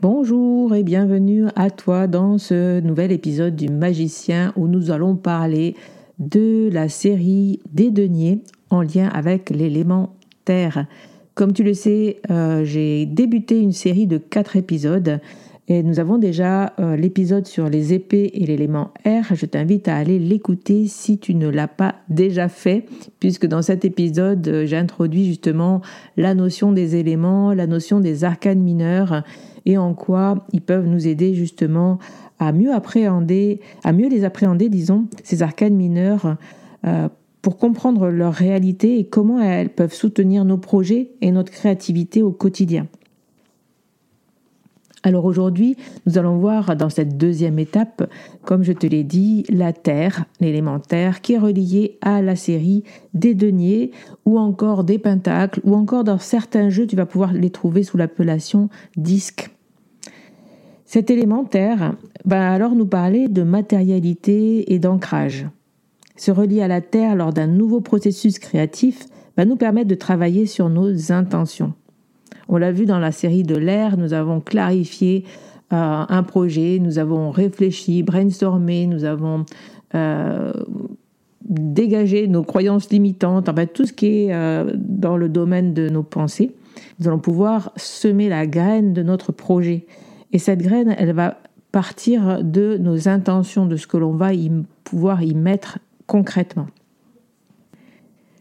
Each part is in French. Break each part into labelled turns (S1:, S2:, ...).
S1: Bonjour et bienvenue à toi dans ce nouvel épisode du Magicien où nous allons parler de la série des deniers en lien avec l'élément terre. Comme tu le sais, euh, j'ai débuté une série de quatre épisodes et nous avons déjà euh, l'épisode sur les épées et l'élément air. Je t'invite à aller l'écouter si tu ne l'as pas déjà fait, puisque dans cet épisode, euh, j'ai introduit justement la notion des éléments, la notion des arcanes mineurs et en quoi ils peuvent nous aider justement à mieux appréhender, à mieux les appréhender, disons, ces arcanes mineurs euh, pour comprendre leur réalité et comment elles peuvent soutenir nos projets et notre créativité au quotidien. Alors aujourd'hui, nous allons voir dans cette deuxième étape, comme je te l'ai dit, la Terre, l'élémentaire, qui est relié à la série des deniers ou encore des pentacles ou encore dans certains jeux, tu vas pouvoir les trouver sous l'appellation disque. Cet élémentaire va alors nous parler de matérialité et d'ancrage. Se relier à la Terre lors d'un nouveau processus créatif va nous permettre de travailler sur nos intentions. On l'a vu dans la série de l'air, nous avons clarifié euh, un projet, nous avons réfléchi, brainstormé, nous avons euh, dégagé nos croyances limitantes, en fait tout ce qui est euh, dans le domaine de nos pensées. Nous allons pouvoir semer la graine de notre projet et cette graine, elle va partir de nos intentions, de ce que l'on va y pouvoir y mettre concrètement.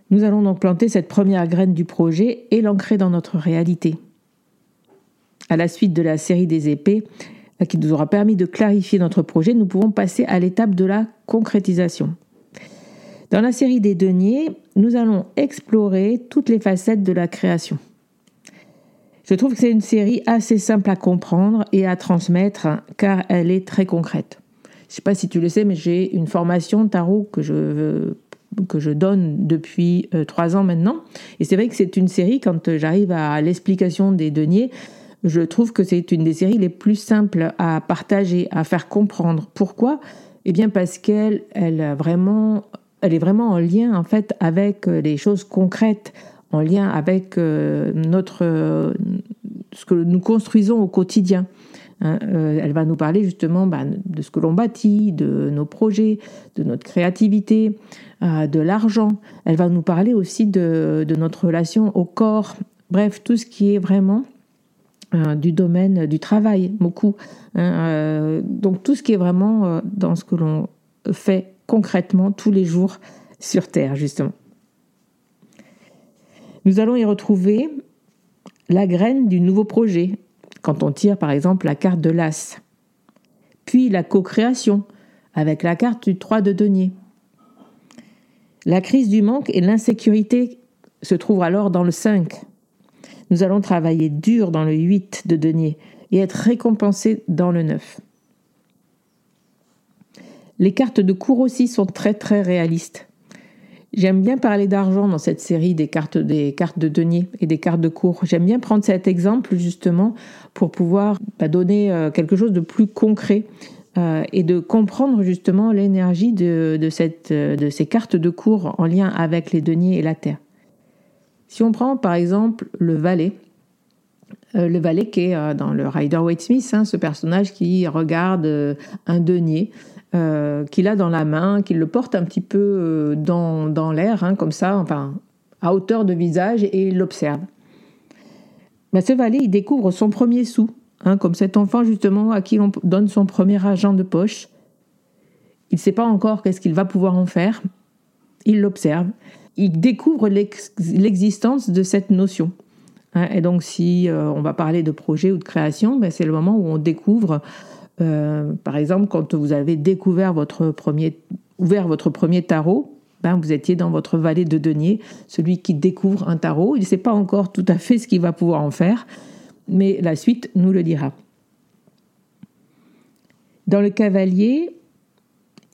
S1: Nous allons donc planter cette première graine du projet et l'ancrer dans notre réalité. À la suite de la série des épées, euh, qui nous aura permis de clarifier notre projet, nous pouvons passer à l'étape de la concrétisation. Dans la série des deniers, nous allons explorer toutes les facettes de la création. Je trouve que c'est une série assez simple à comprendre et à transmettre car elle est très concrète. Je ne sais pas si tu le sais, mais j'ai une formation tarot que je, que je donne depuis euh, trois ans maintenant. Et c'est vrai que c'est une série, quand j'arrive à l'explication des deniers, je trouve que c'est une des séries les plus simples à partager, à faire comprendre. Pourquoi? Eh bien parce qu'elle elle elle est vraiment en lien en fait avec les choses concrètes en lien avec euh, notre, ce que nous construisons au quotidien. Hein. Euh, elle va nous parler justement bah, de ce que l'on bâtit, de nos projets, de notre créativité, euh, de l'argent. Elle va nous parler aussi de, notre relation au corps. Bref, tout ce qui est vraiment du domaine du travail, beaucoup. Hein. donc tout ce qui est vraiment dans ce que l'on fait concrètement tous les jours sur Terre, justement. Nous allons y retrouver la graine du nouveau projet, quand on tire par exemple la carte de l'As. Puis la co-création, avec la carte du 3 de denier. La crise du manque et l'insécurité se trouvent alors dans le 5. Nous allons travailler dur dans le 8 de denier et être récompensés dans le 9. Les cartes de cours aussi sont très très réalistes. J'aime bien parler d'argent dans cette série des cartes, des cartes de denier et des cartes de cours. J'aime bien prendre cet exemple justement pour pouvoir bah, donner euh, quelque chose de plus concret euh, et de comprendre justement l'énergie de, de, cette, euh, de ces cartes de cours en lien avec les deniers et la terre. Si on prend par exemple le valet, le valet qui est dans le Rider Waite Smith, hein, ce personnage qui regarde un denier euh, qu'il a dans la main, qu'il le porte un petit peu euh, dans, dans l'air, hein, comme ça, enfin, à hauteur de visage, et il l'observe. Ben, ce valet, il découvre son premier sou, hein, comme cet enfant justement à qui l'on donne son premier argent de poche. Il ne sait pas encore qu'est-ce qu'il va pouvoir en faire. Il l'observe. Il découvre l'existence de cette notion. Hein. et donc, si euh, on va parler de projet ou de création, ben, c'est le moment où on découvre euh, par exemple, quand vous avez découvert votre premier, ouvert votre premier tarot, ben vous étiez dans votre vallée de denier, celui qui découvre un tarot. Il ne sait pas encore tout à fait ce qu'il va pouvoir en faire, mais la suite nous le dira. Dans le cavalier,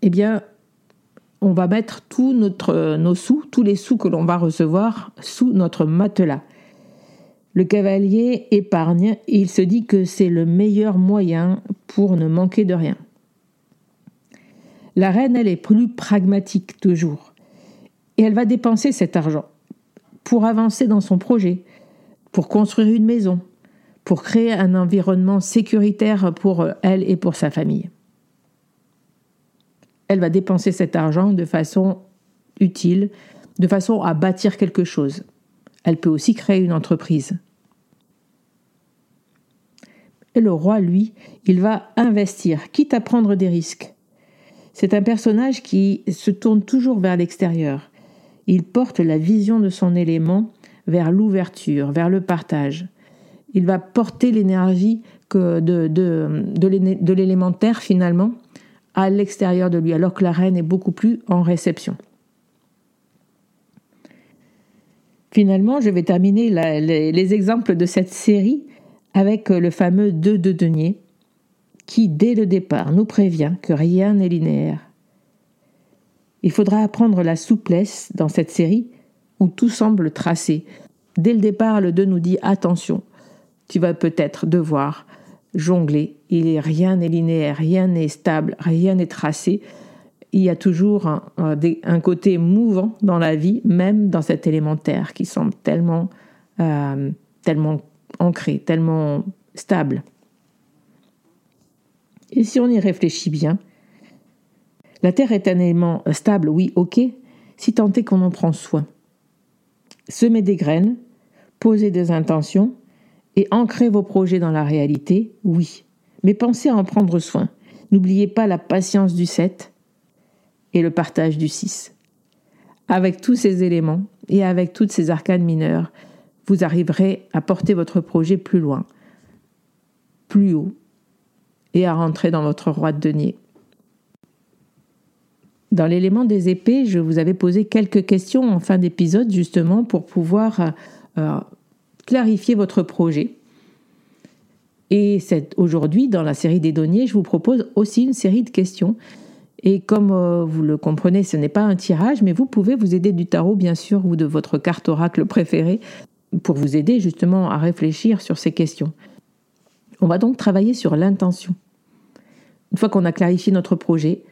S1: eh bien, on va mettre tous nos sous, tous les sous que l'on va recevoir sous notre matelas. Le cavalier épargne et il se dit que c'est le meilleur moyen pour ne manquer de rien. La reine, elle est plus pragmatique toujours. Et elle va dépenser cet argent pour avancer dans son projet, pour construire une maison, pour créer un environnement sécuritaire pour elle et pour sa famille. Elle va dépenser cet argent de façon utile, de façon à bâtir quelque chose. Elle peut aussi créer une entreprise. Et le roi, lui, il va investir, quitte à prendre des risques. C'est un personnage qui se tourne toujours vers l'extérieur. Il porte la vision de son élément vers l'ouverture, vers le partage. Il va porter l'énergie de, de, de l'élémentaire finalement à l'extérieur de lui, alors que la reine est beaucoup plus en réception. Finalement, je vais terminer les, exemples de cette série avec le fameux 2 de denier, qui dès le départ nous prévient que rien n'est linéaire. Il faudra apprendre la souplesse dans cette série où tout semble tracé. Dès le départ, le 2 nous dit attention, tu vas peut-être devoir jongler. Il rien n'est linéaire, rien n'est stable, rien n'est tracé il y a toujours un, côté mouvant dans la vie, même dans cet élémentaire qui semble tellement, euh, tellement ancré, tellement stable. Et si on y réfléchit bien, la Terre est un élément stable, oui, ok, si tant est qu'on en prend soin. Semer des graines, poser des intentions et ancrer vos projets dans la réalité, oui. Mais pensez à en prendre soin. N'oubliez pas la patience du 7, et le partage du 6. Avec tous ces éléments et avec toutes ces arcanes mineures, vous arriverez à porter votre projet plus loin, plus haut, et à rentrer dans votre roi de denier. Dans l'élément des épées, je vous avais posé quelques questions en fin d'épisode justement pour pouvoir euh, clarifier votre projet. Et aujourd'hui, dans la série des deniers, je vous propose aussi une série de questions et comme euh, vous le comprenez, ce n'est pas un tirage, mais vous pouvez vous aider du tarot, bien sûr, ou de votre carte oracle préférée, pour vous aider justement à réfléchir sur ces questions. On va donc travailler sur l'intention. Une fois qu'on a clarifié notre projet,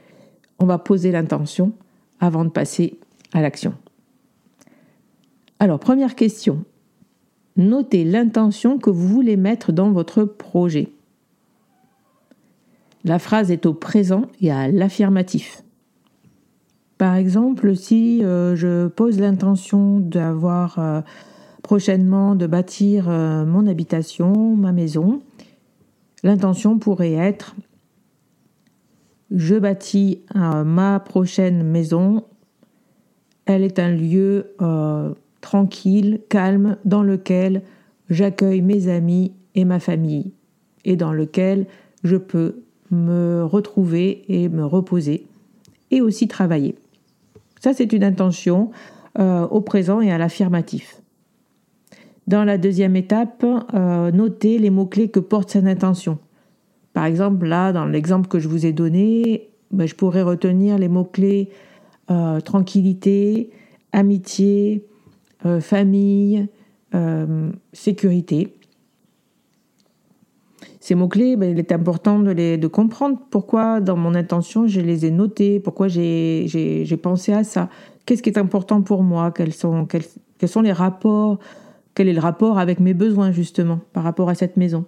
S1: on va poser l'intention avant de passer à l'action. Alors, première question. Notez l'intention que vous voulez mettre dans votre projet. La phrase est au présent et à l'affirmatif. Par exemple, si euh, je pose l'intention d'avoir euh, prochainement de bâtir euh, mon habitation, ma maison, l'intention pourrait être je bâtis ma prochaine maison. Elle est un lieu tranquille, calme, dans lequel j'accueille mes amis et ma famille, et dans lequel je peux me retrouver et me reposer, et aussi travailler. Ça, c'est une intention euh, au présent et à l'affirmatif. Dans la deuxième étape, euh, notez les mots-clés que porte cette intention. Par exemple, là, dans l'exemple que je vous ai donné, ben, je pourrais retenir les mots-clés euh, tranquillité, amitié, famille, sécurité. Ces mots-clés, ben, il est important de, les, de comprendre pourquoi dans mon intention je les ai notés, pourquoi j'ai pensé à ça, qu'est-ce qui est important pour moi, quels sont, quels, sont les rapports, quel est le rapport avec mes besoins justement par rapport à cette maison?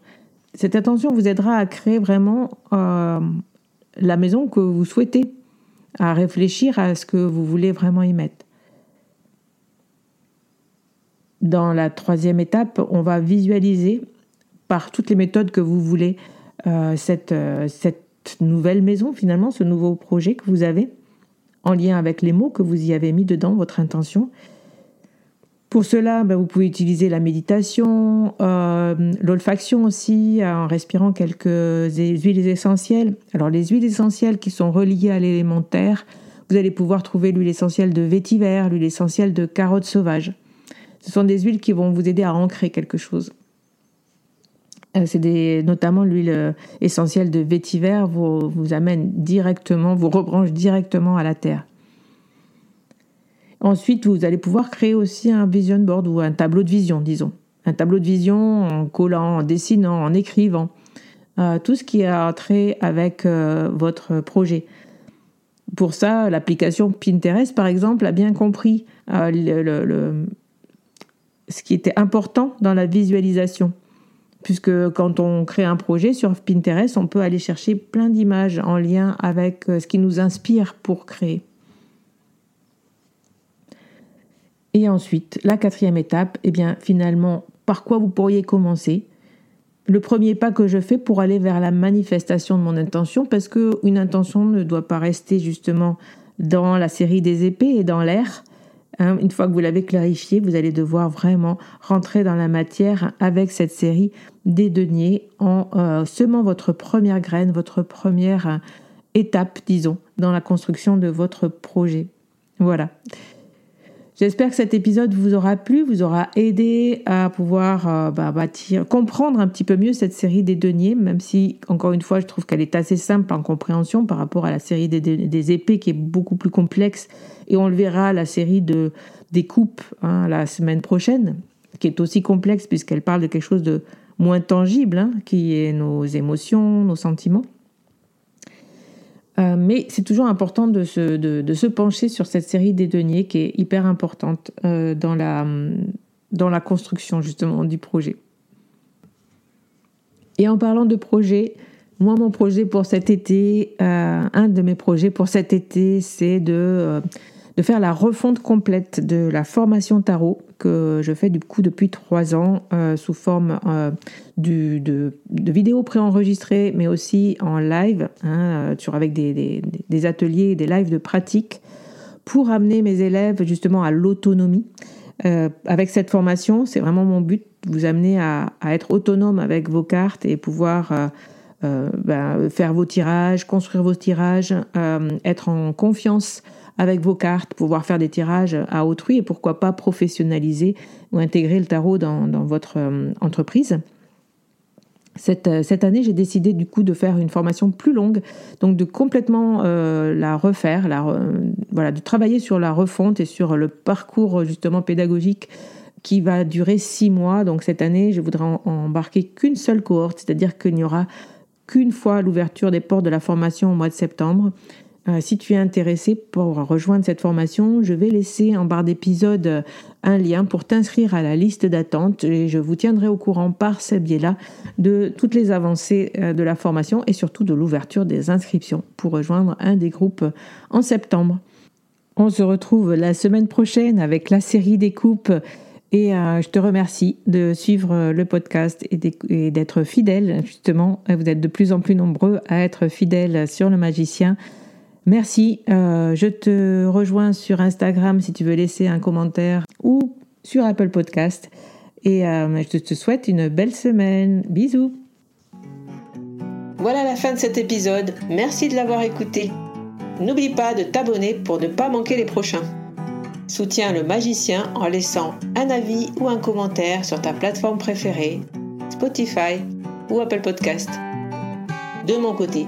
S1: Cette attention vous aidera à créer vraiment euh, la maison que vous souhaitez, à réfléchir à ce que vous voulez vraiment y mettre. Dans la troisième étape, on va visualiser par toutes les méthodes que vous voulez euh, euh, cette nouvelle maison finalement, ce nouveau projet que vous avez en lien avec les mots que vous y avez mis dedans, votre intention. Pour cela, ben, vous pouvez utiliser la méditation, euh, l'olfaction aussi, en respirant quelques huiles essentielles. Alors les huiles essentielles qui sont reliées à l'élémentaire, vous allez pouvoir trouver l'huile essentielle de vétiver, l'huile essentielle de carotte sauvage. Ce sont des huiles qui vont vous aider à ancrer quelque chose. Euh, c'est notamment l'huile euh, essentielle de vétiver vous, vous amène directement, vous rebranche directement à la terre. Ensuite, vous allez pouvoir créer aussi un vision board ou un tableau de vision, disons. Un tableau de vision en collant, en dessinant, en écrivant. Euh, tout ce qui a trait avec votre projet. Pour ça, l'application Pinterest, par exemple, a bien compris le, ce qui était important dans la visualisation puisque quand on crée un projet sur Pinterest, on peut aller chercher plein d'images en lien avec euh, ce qui nous inspire pour créer. Et ensuite, la quatrième étape, eh bien finalement, par quoi vous pourriez commencer? Le premier pas que je fais pour aller vers la manifestation de mon intention, parce qu'une intention ne doit pas rester justement dans la série des épées et dans l'air, Hein, une fois que vous l'avez clarifié, vous allez devoir vraiment rentrer dans la matière avec cette série des deniers en euh, semant votre première graine, votre première euh, étape, disons, dans la construction de votre projet. Voilà. J'espère que cet épisode vous aura plu, vous aura aidé à pouvoir euh, bah, bâtir, comprendre un petit peu mieux cette série des deniers, même si, encore une fois, je trouve qu'elle est assez simple en compréhension par rapport à la série des, épées qui est beaucoup plus complexe. Et on le verra, la série de, des coupes hein, la semaine prochaine, qui est aussi complexe puisqu'elle parle de quelque chose de moins tangible, hein, qui est nos émotions, nos sentiments. Euh, mais c'est toujours important de se, de, se, pencher sur cette série des deniers qui est hyper importante euh, dans, la, dans la construction justement du projet. Et en parlant de projet, moi mon projet pour cet été, euh, un de mes projets pour cet été, c'est de de faire la refonte complète de la formation tarot que je fais du coup depuis trois ans euh, sous forme euh, de, vidéos préenregistrées mais aussi en live hein, sur, avec des, ateliers, des lives de pratique pour amener mes élèves justement à l'autonomie. Euh, avec cette formation, c'est vraiment mon but, vous amener à, à, être autonome avec vos cartes et pouvoir ben, faire vos tirages, construire vos tirages, être en confiance avec vos cartes, pouvoir faire des tirages à autrui et pourquoi pas professionnaliser ou intégrer le tarot dans, votre euh, entreprise. Cette, euh, cette, année, j'ai décidé du coup de faire une formation plus longue, donc de complètement euh, la refaire, la, voilà, de travailler sur la refonte et sur le parcours justement pédagogique qui va durer six mois. Donc cette année, je voudrais embarquer qu'une seule cohorte, c'est-à-dire qu'il n'y aura qu'une fois l'ouverture des portes de la formation au mois de septembre. Euh, si tu es intéressé pour rejoindre cette formation, je vais laisser en barre d'épisode euh, un lien pour t'inscrire à la liste d'attente et je vous tiendrai au courant par ce biais-là de toutes les avancées euh, de la formation et surtout de l'ouverture des inscriptions pour rejoindre un des groupes en septembre. On se retrouve la semaine prochaine avec la série des coupes et je te remercie de suivre le podcast et d'être fidèle justement. Vous êtes de plus en plus nombreux à être fidèles sur le magicien. Merci. Euh, je te rejoins sur Instagram si tu veux laisser un commentaire ou sur Apple Podcast. Et euh, je te souhaite une belle semaine. Bisous. Voilà la fin de cet épisode. Merci de l'avoir écouté. N'oublie pas de t'abonner pour ne pas manquer les prochains. Soutiens le magicien en laissant un avis ou un commentaire sur ta plateforme préférée, Spotify ou Apple Podcast. De mon côté,